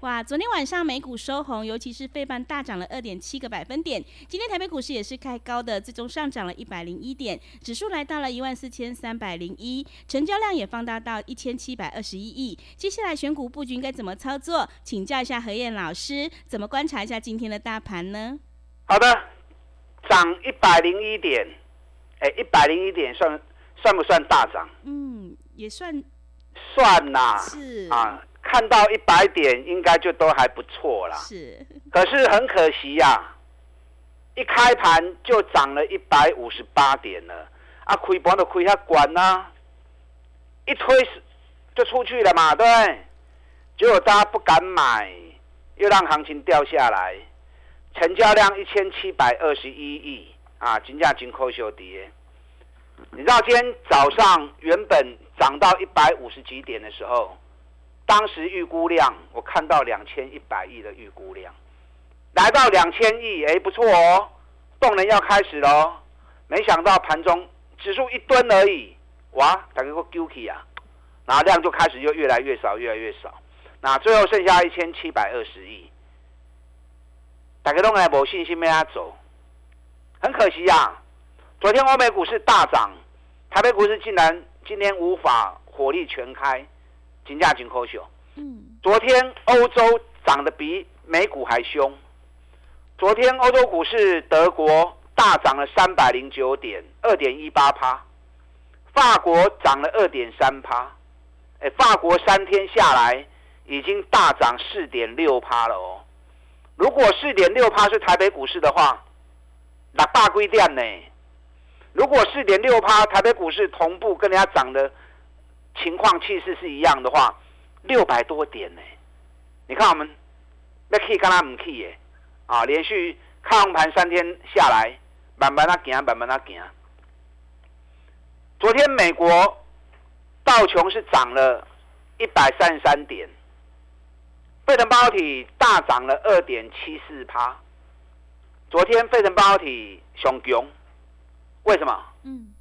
哇，昨天晚上美股收红，尤其是费半大涨了二点七个百分点。今天台北股市也是开高的，最终上涨了一百零一点，指数来到了一万四千三百零一，成交量也放大到一千七百二十一亿。接下来选股布局该怎么操作？请教一下何燕老师，怎么观察一下今天的大盘呢？好的，涨一百零一点，哎，一百零一点算算不算大涨？嗯，也算，算呐，是啊。看到一百点，应该就都还不错啦。是，可是很可惜呀，一开盘就涨了一百五十八点了。啊，亏盘都亏下管呐，一推就出去了嘛，对。结果大家不敢买，又让行情掉下来，成交量一千七百二十一亿啊，金价金扣修跌。你知道今天早上原本涨到一百五十几点的时候？当时预估量，我看到两千一百亿的预估量，来到两千亿，哎，不错哦，动能要开始喽。没想到盘中指数一吨而已，哇，大家个 guilty 啊，然后量就开始又越来越少，越来越少，那最后剩下一千七百二十亿，大家都还没信心，没他走，很可惜呀。昨天欧美股市大涨，台北股市竟然今天无法火力全开。金价金科秀，嗯，昨天欧洲涨得比美股还凶。昨天欧洲股市，德国大涨了三百零九点，二点一八趴；法国涨了二点三趴。哎，法国三天下来已经大涨四点六趴了哦。如果四点六趴是台北股市的话，那大规店呢？如果四点六趴台北股市同步跟人家涨的。情况气势是一样的话，六百多点呢？你看我们那 K 跟他唔 K 耶啊，连续看盘三天下来，慢慢啊行，慢慢啊行。昨天美国道琼是涨了一百三十三点，费城半导体大涨了二点七四趴。昨天费城半导体熊熊，为什么？嗯。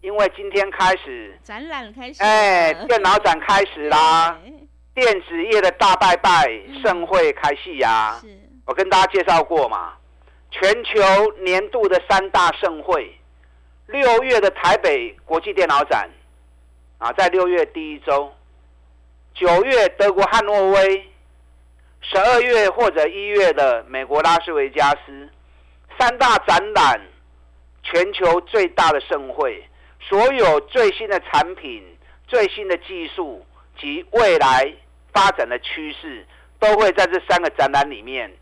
因为今天开始展览开始，哎，电脑展开始啦，电子业的大拜拜盛会开戏呀。我跟大家介绍过嘛，全球年度的三大盛会，六月的台北国际电脑展，啊，在六月第一周，九月德国汉诺威，十二月或者一月的美国拉斯维加斯，三大展览，全球最大的盛会。所有最新的产品、最新的技术及未来发展的趋势，都会在这三个展览里面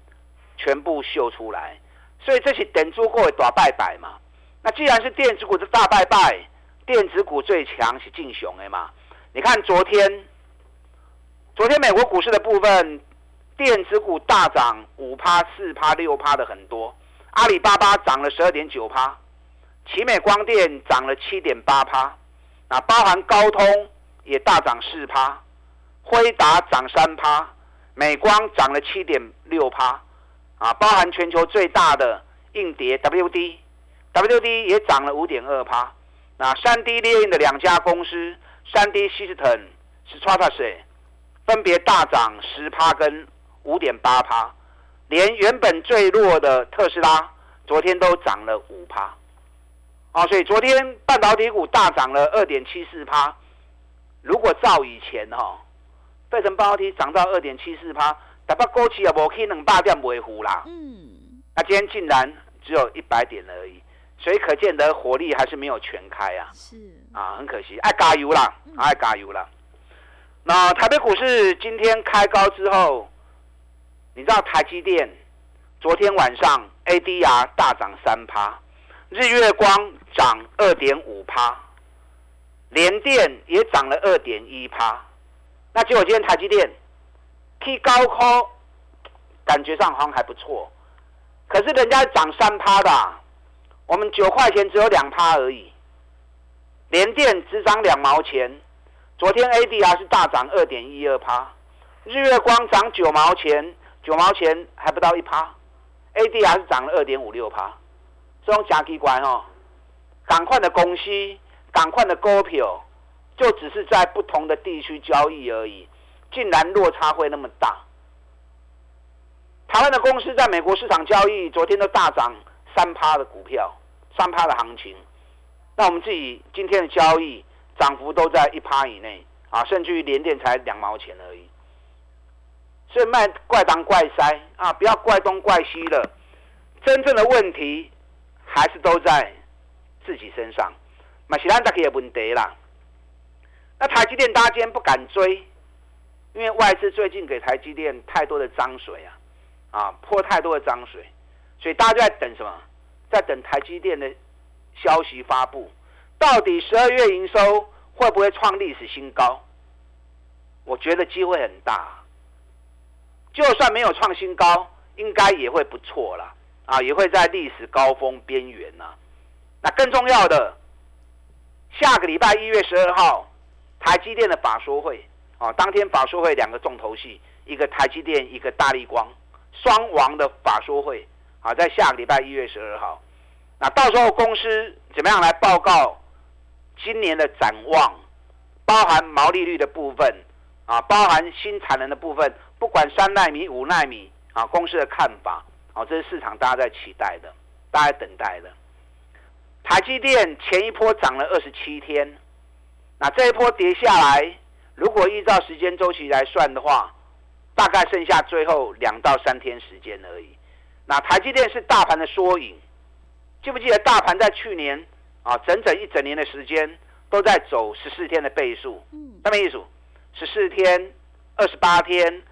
全部秀出来。所以这些等足够的大拜拜嘛。那既然是电子股的大拜拜，电子股最强是进雄的嘛？你看昨天，昨天美国股市的部分，电子股大涨五趴、四趴、六趴的很多，阿里巴巴涨了十二点九趴。奇美光电涨了七点八趴，啊，包含高通也大涨四趴，辉达涨三趴，美光涨了七点六趴，啊，包含全球最大的硬碟 WD，WD 也涨了五点二趴，那三 D 列印的两家公司，三 D System、Stratasys 分别大涨十趴跟五点八趴，连原本最弱的特斯拉昨天都涨了五趴。啊，所以昨天半导体股大涨了二点七四趴。如果照以前哈，费城半导体涨到二点七四趴，大把高企也无去两百点维护啦。嗯，那今天竟然只有一百点而已，所以可见得火力还是没有全开啊。是啊，很可惜，爱加油啦，爱加油啦。那台北股市今天开高之后，你知道台积电昨天晚上 ADR 大涨三趴。日月光涨二点五趴，联电也涨了二点一趴。那结果今天台积电 K 高科，感觉上好像还不错，可是人家涨三趴的，我们九块钱只有两趴而已。联电只涨两毛钱，昨天 ADR 是大涨二点一二趴，日月光涨九毛钱，九毛钱还不到一趴，ADR 是涨了二点五六趴。这种假机关哦，赶快的公司，赶快的股票，就只是在不同的地区交易而已，竟然落差会那么大。台湾的公司在美国市场交易，昨天都大涨三趴的股票，三趴的行情。那我们自己今天的交易涨幅都在一趴以内啊，甚至于连电才两毛钱而已。所以卖怪当怪塞啊，不要怪东怪西的，真正的问题还是都在自己身上。马其兰大可也问题啦。那台积电大家今天不敢追，因为外资最近给台积电太多的脏水啊，啊泼太多的脏水，所以大家就在等什么？在等台积电的。消息发布，到底十二月营收会不会创历史新高？我觉得机会很大。就算没有创新高，应该也会不错了啊，也会在历史高峰边缘呢。那更重要的，下个礼拜一月十二号，台积电的法说会啊，当天法说会两个重头戏，一个台积电，一个大力光，双王的法说会啊，在下个礼拜一月十二号。那到时候公司怎么样来报告今年的展望，包含毛利率的部分啊，包含新产能的部分，不管三纳米、五纳米啊，公司的看法啊，这是市场大家在期待的，大家等待的。台积电前一波涨了二十七天，那这一波跌下来，如果依照时间周期来算的话，大概剩下最后两到三天时间而已。那台积电是大盘的缩影。记不记得大盘在去年啊，整整一整年的时间都在走十四天的倍数？嗯，什么意思？十四天、二十八天，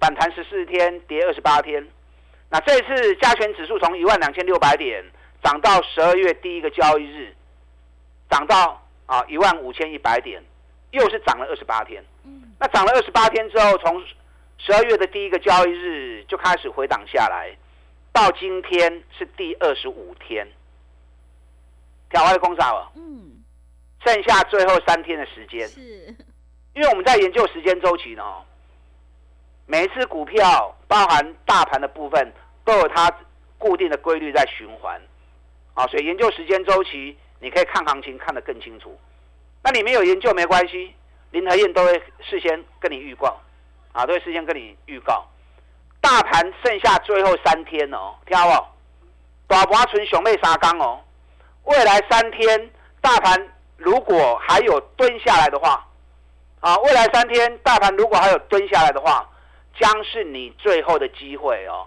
反弹十四天，跌二十八天。那这次加权指数从一万两千六百点涨到十二月第一个交易日，涨到啊一万五千一百点，又是涨了二十八天。嗯，那涨了二十八天之后，从十二月的第一个交易日就开始回档下来，到今天是第二十五天。调外的空少了，嗯，剩下最后三天的时间，是，因为我们在研究时间周期呢，每一次股票包含大盘的部分都有它固定的规律在循环，啊，所以研究时间周期，你可以看行情看得更清楚。那你没有研究没关系，林和燕都会事先跟你预告，啊，都会事先跟你预告，大盘剩下最后三天哦，听好不？大盘存熊妹沙缸哦。未来三天，大盘如果还有蹲下来的话，啊，未来三天大盘如果还有蹲下来的话，将是你最后的机会哦，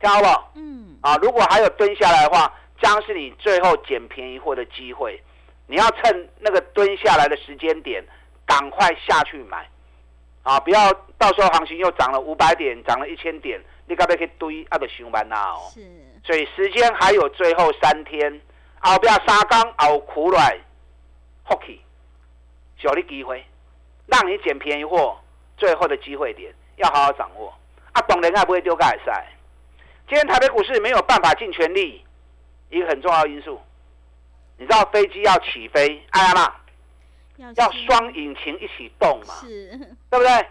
听好不？嗯。啊，如果还有蹲下来的话，将是你最后捡便宜货的机会。你要趁那个蹲下来的时间点，赶快下去买，啊，不要到时候行情又涨了五百点，涨了一千点，你该不可以堆啊？得上班呐哦。是。所以时间还有最后三天。后边三缸熬苦来福气，小的机会，让你捡便宜货，最后的机会点要好好掌握。啊，懂人还不会丢盖赛。今天台北股市没有办法尽全力，一个很重要因素，你知道飞机要起飞，哎呀嘛，要双引擎一起动嘛，是，对不对？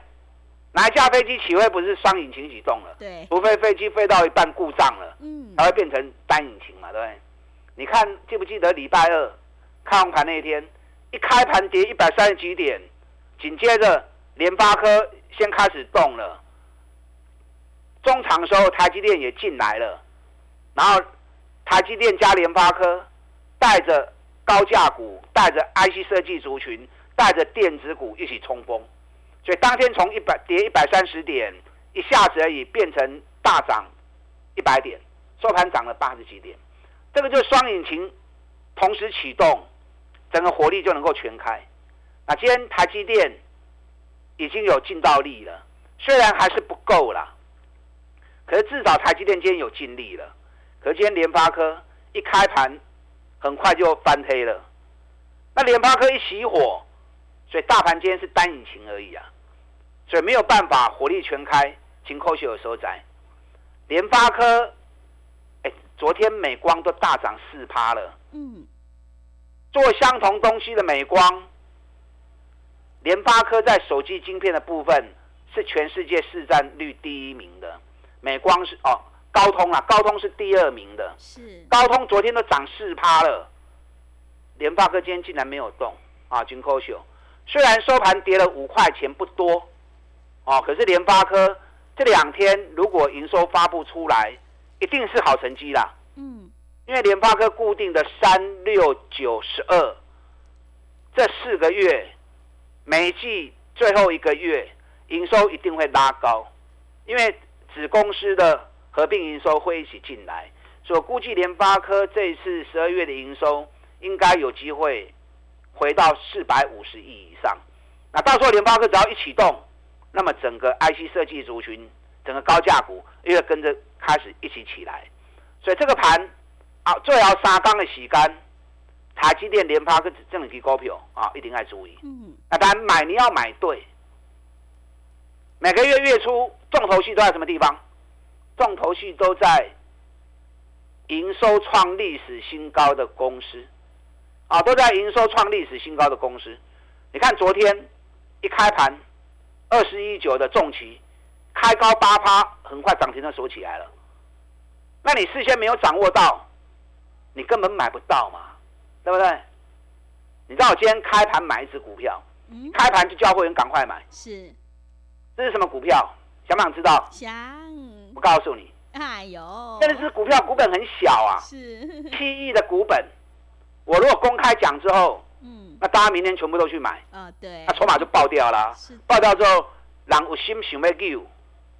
哪一架飞机起飞不是双引擎一起动了？对，除非飞机飞到一半故障了，嗯，才会变成单引擎嘛，对不对？你看记不记得礼拜二开盘那一天，一开盘跌一百三十几点，紧接着联发科先开始动了，中场的时候台积电也进来了，然后台积电加联发科带着高价股，带着 IC 设计族群，带着电子股一起冲锋，所以当天从一百跌一百三十点，一下子而已变成大涨一百点，收盘涨了八十几点。这个就是双引擎同时启动，整个火力就能够全开。那今天台积电已经有尽到力了，虽然还是不够啦，可是至少台积电今天有尽力了。可是今天联发科一开盘很快就翻黑了。那联发科一熄火，所以大盘今天是单引擎而已啊，所以没有办法火力全开，金扣秀的收窄。联发科，哎，昨天美光都大涨四趴了。嗯，做相同东西的美光，联发科在手机晶片的部分是全世界市占率第一名的，美光是哦。高通啊，高通是第二名的。是。高通昨天都涨四趴了，联发科今天竟然没有动啊！金科秀虽然收盘跌了五块钱不多，哦，可是联发科这两天如果营收发布出来，一定是好成绩啦。嗯。因为联发科固定的三六九十二这四个月，每季最后一个月营收一定会拉高，因为子公司的。合并营收会一起进来，所以估计联发科这一次十二月的营收应该有机会回到四百五十亿以上。那到时候联发科只要一启动，那么整个 IC 设计族群、整个高价股又会跟着开始一起起来。所以这个盘啊，最好沙缸的洗干，台积电、联发跟这两支股票啊，一定要注意。嗯。那当然买你要买对，每个月月初重头戏都在什么地方？重头戏都在营收创历史新高的公司，啊，都在营收创历史新高的公司。你看昨天一开盘，二十一九的重旗开高八趴，很快涨停就锁起来了。那你事先没有掌握到，你根本买不到嘛，对不对？你知道我今天开盘买一只股票，开盘就叫会员赶快买。是，这是什么股票？想不想知道？想。不告诉你，哎呦，真的是股票股本很小啊，是七亿的股本。我如果公开讲之后，嗯，那大家明天全部都去买，啊，对，那筹码就爆掉了。爆掉之后，人有心想要救，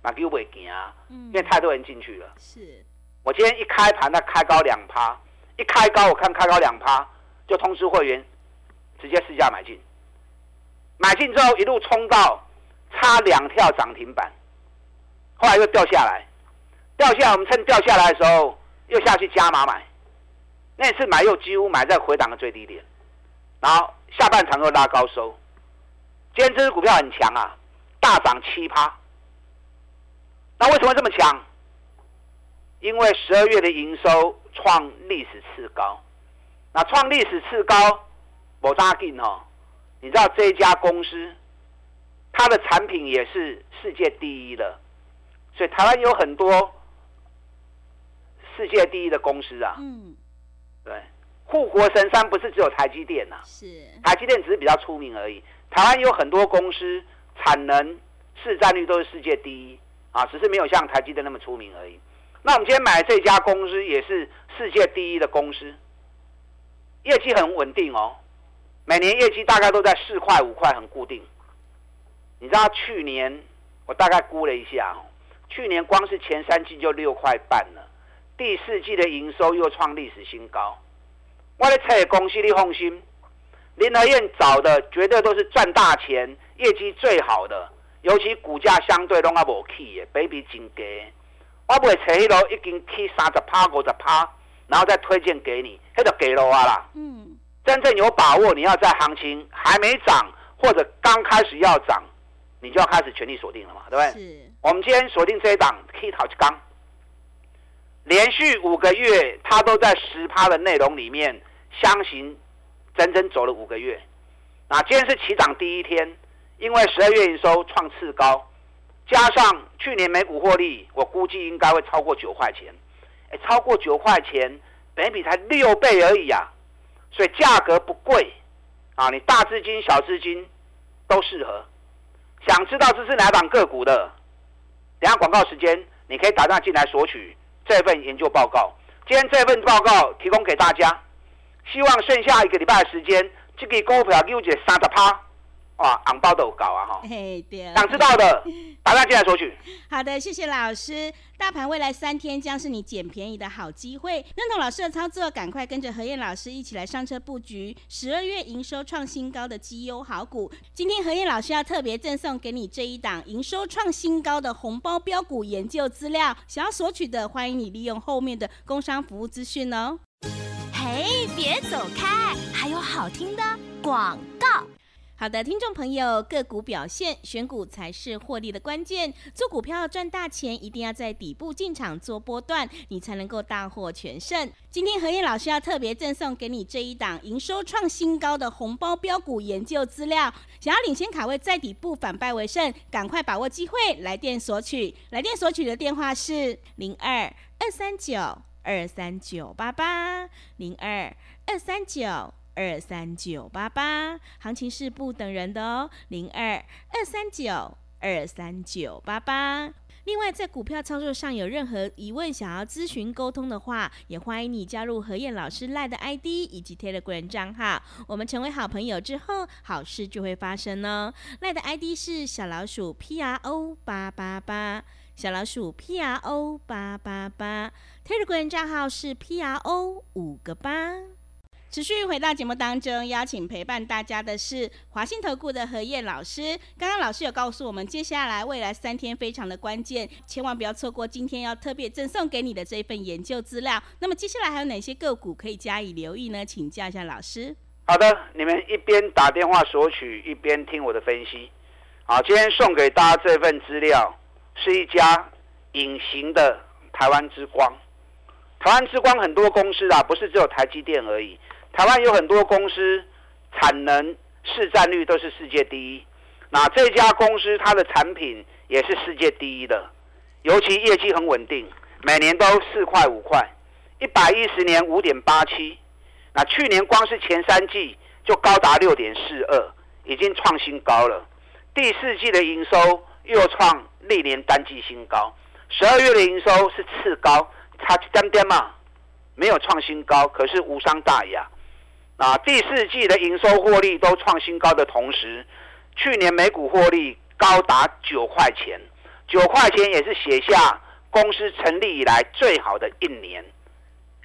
那救袂行啊，因为太多人进去了。是，我今天一开盘，它开高两趴，一开高我看开高两趴，就通知会员直接试价买进。买进之后一路冲到差两跳涨停板。后来又掉下来，掉下来，我们趁掉下来的时候又下去加码买，那次买又几乎买在回档的最低点，然后下半场又拉高收，今天这支股票很强啊，大涨七趴。那为什么这么强？因为十二月的营收创历史次高，那创历史次高，我大劲哦，你知道这家公司，它的产品也是世界第一的。所以台湾有很多世界第一的公司啊，嗯，对，护国神山不是只有台积电呐，是台积电只是比较出名而已。台湾有很多公司产能、市占率都是世界第一啊，只是没有像台积电那么出名而已。那我们今天买这家公司也是世界第一的公司，业绩很稳定哦，每年业绩大概都在四块五块，很固定。你知道去年我大概估了一下。去年光是前三季就六块半了，第四季的营收又创历史新高。我的车公司你放心，林和燕找的绝对都是赚大钱、业绩最好的，尤其股价相对拢啊无起的，比比真低。我不会找迄路已经起三十趴、五十趴，然后再推荐给你，那就给了我啦。嗯，真正有把握，你要在行情还没涨或者刚开始要涨，你就要开始全力锁定了嘛，对不对？是。我们今天锁定这一档 K 淘气钢，连续五个月，它都在十趴的内容里面相行，整整走了五个月。那今天是起涨第一天，因为十二月营收创次高，加上去年每股获利，我估计应该会超过九块钱。哎，超过九块钱，本比才六倍而已啊，所以价格不贵啊，你大资金、小资金都适合。想知道这是哪档个股的？等下广告时间，你可以打电话进来索取这份研究报告。今天这份报告提供给大家，希望剩下一个礼拜的时间，这个股票有一三十趴。哇，昂包都有搞啊哈！嘿，对。想知道的，打电话进来索取。好的，谢谢老师。大盘未来三天将是你捡便宜的好机会。认同老师的操作，赶快跟着何燕老师一起来上车布局十二月营收创新高的绩优好股。今天何燕老师要特别赠送给你这一档营收创新高的红包标股研究资料，想要索取的，欢迎你利用后面的工商服务资讯哦。嘿，别走开，还有好听的广告。好的，听众朋友，个股表现，选股才是获利的关键。做股票赚大钱，一定要在底部进场做波段，你才能够大获全胜。今天何燕老师要特别赠送给你这一档营收创新高的红包标股研究资料，想要领先卡位在底部反败为胜，赶快把握机会，来电索取。来电索取的电话是零二二三九二三九八八零二二三九。二三九八八，行情是不等人的哦，零二二三九二三九八八。另外，在股票操作上有任何疑问，想要咨询沟通的话，也欢迎你加入何燕老师赖的 ID 以及 Telegram 账号。我们成为好朋友之后，好事就会发生哦。赖的 ID 是小老鼠 P R O 八八八，小老鼠 P R O 八八八，Telegram 账号是 P R O 五个八。持续回到节目当中，邀请陪伴大家的是华信投顾的何燕老师。刚刚老师有告诉我们，接下来未来三天非常的关键，千万不要错过今天要特别赠送给你的这一份研究资料。那么接下来还有哪些个股可以加以留意呢？请教一下老师。好的，你们一边打电话索取，一边听我的分析。好，今天送给大家这份资料是一家隐形的台湾之光。台湾之光很多公司啊，不是只有台积电而已。台湾有很多公司，产能市占率都是世界第一。那这家公司它的产品也是世界第一的，尤其业绩很稳定，每年都四块五块，一百一十年五点八七。那去年光是前三季就高达六点四二，已经创新高了。第四季的营收又创历年单季新高，十二月的营收是次高，差一点点嘛，没有创新高，可是无伤大雅。啊，第四季的营收获利都创新高的同时，去年每股获利高达九块钱，九块钱也是写下公司成立以来最好的一年。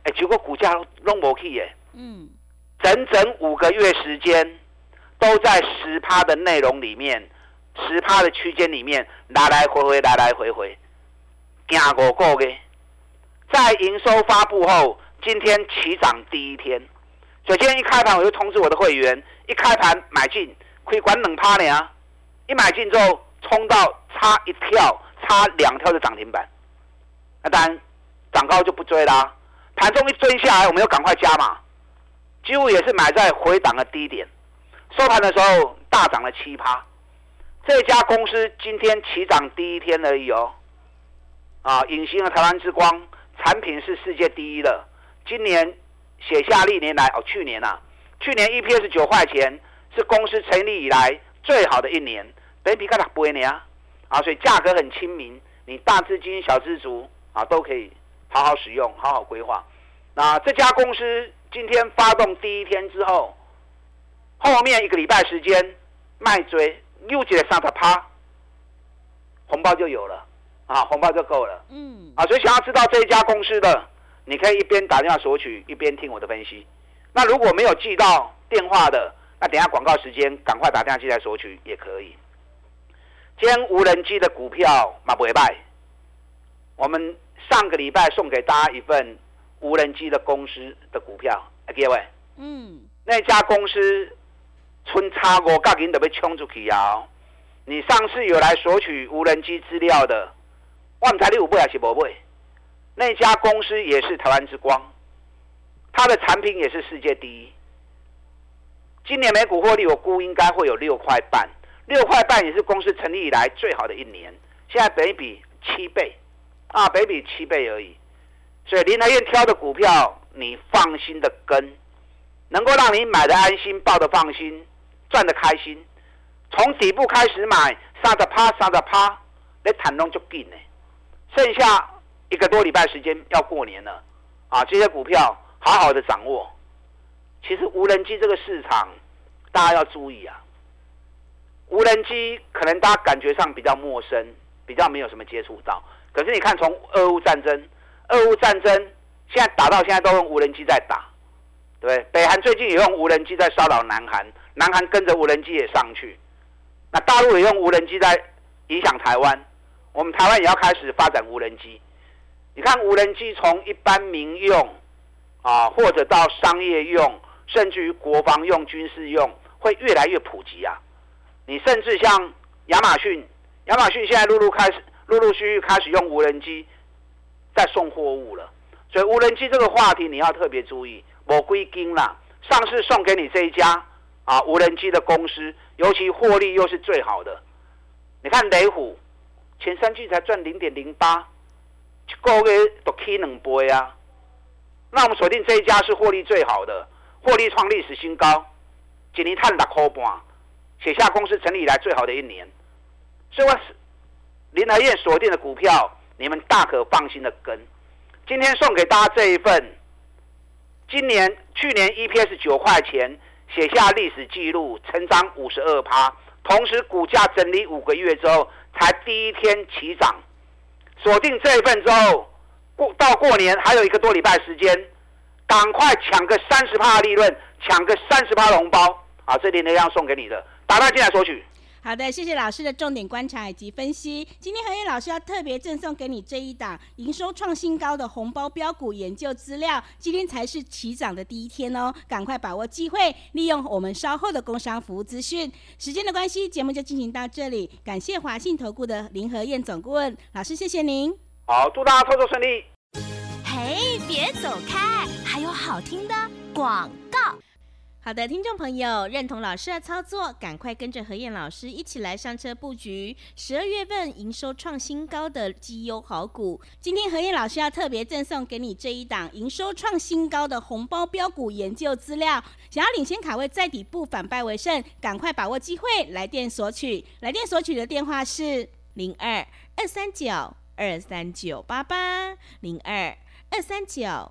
哎，结果股价弄不去耶，嗯，整整五个月时间都在十趴的内容里面，十趴的区间里面来来回回，来来回回，行五个月，在营收发布后，今天起涨第一天。所以今天一开盘，我就通知我的会员，一开盘买进，可以管冷趴呢啊！一买进之后，冲到差一跳，差两跳的涨停板。那当然，涨高就不追啦。盘中一追下来，我们要赶快加码。几乎也是买在回档的低点，收盘的时候大涨了七趴。这家公司今天起涨第一天而已哦。啊，隐形的台湾之光，产品是世界第一的，今年。写下历年来哦，去年呐，去年 EPS 九块钱是公司成立以来最好的一年，本比看它不会呢啊，所以价格很亲民，你大资金、小资族啊都可以好好使用、好好规划。那这家公司今天发动第一天之后，后面一个礼拜时间卖追又接了三十趴，红包就有了啊，红包就够了。嗯，啊，所以想要知道这一家公司的。你可以一边打电话索取，一边听我的分析。那如果没有记到电话的，那等下广告时间赶快打电话进来索取也可以。今天无人机的股票马不会败。我们上个礼拜送给大家一份无人机的公司的股票，各位，嗯，那家公司春差五角银都被冲出去啊！你上次有来索取无人机资料的，万财你有买还是无买？那家公司也是台湾之光，它的产品也是世界第一。今年每股获利我估应该会有六块半，六块半也是公司成立以来最好的一年。现在北比七倍，啊，北比七倍而已。所以林台燕挑的股票，你放心的跟，能够让你买的安心，抱的放心，赚的开心。从底部开始买，杀的趴，杀的趴，你谈拢就紧呢。剩下。一个多礼拜时间要过年了，啊，这些股票好好的掌握。其实无人机这个市场，大家要注意啊。无人机可能大家感觉上比较陌生，比较没有什么接触到。可是你看，从俄乌战争，俄乌战争现在打到现在都用无人机在打，对？北韩最近也用无人机在骚扰南韩，南韩跟着无人机也上去。那大陆也用无人机在影响台湾，我们台湾也要开始发展无人机。你看无人机从一般民用啊，或者到商业用，甚至于国防用、军事用，会越来越普及啊。你甚至像亚马逊，亚马逊现在陆陆开始，陆陆续续开始用无人机在送货物了。所以无人机这个话题你要特别注意，我归金啦，上市送给你这一家啊无人机的公司，尤其获利又是最好的。你看雷虎前三季才赚零点零八，一个月都起两倍啊。那我们锁定这一家是获利最好的，获利创历史新高，一年探六块半，写下公司成立以来最好的一年。所以我林和燕锁定的股票，你们大可放心的跟。今天送给大家这一份，今年去年 EPS 九块钱，写下历史记录，成长五十二趴。同时，股价整理五个月之后，才第一天起涨。锁定这一份之后，过到过年还有一个多礼拜时间，赶快抢个三十趴利润，抢个三十趴红包啊！这里呢要送给你的，打电进来索取。好的，谢谢老师的重点观察以及分析。今天何燕老师要特别赠送给你这一档营收创新高的红包标股研究资料。今天才是起涨的第一天哦，赶快把握机会，利用我们稍后的工商服务资讯。时间的关系，节目就进行到这里。感谢华信投顾的林和燕总顾问老师，谢谢您。好，祝大家操作顺利。嘿，别走开，还有好听的广告。好的，听众朋友，认同老师的操作，赶快跟着何燕老师一起来上车布局十二月份营收创新高的绩优好股。今天何燕老师要特别赠送给你这一档营收创新高的红包标股研究资料。想要领先卡位在底部反败为胜，赶快把握机会，来电索取。来电索取的电话是零二二三九二三九八八零二二三九。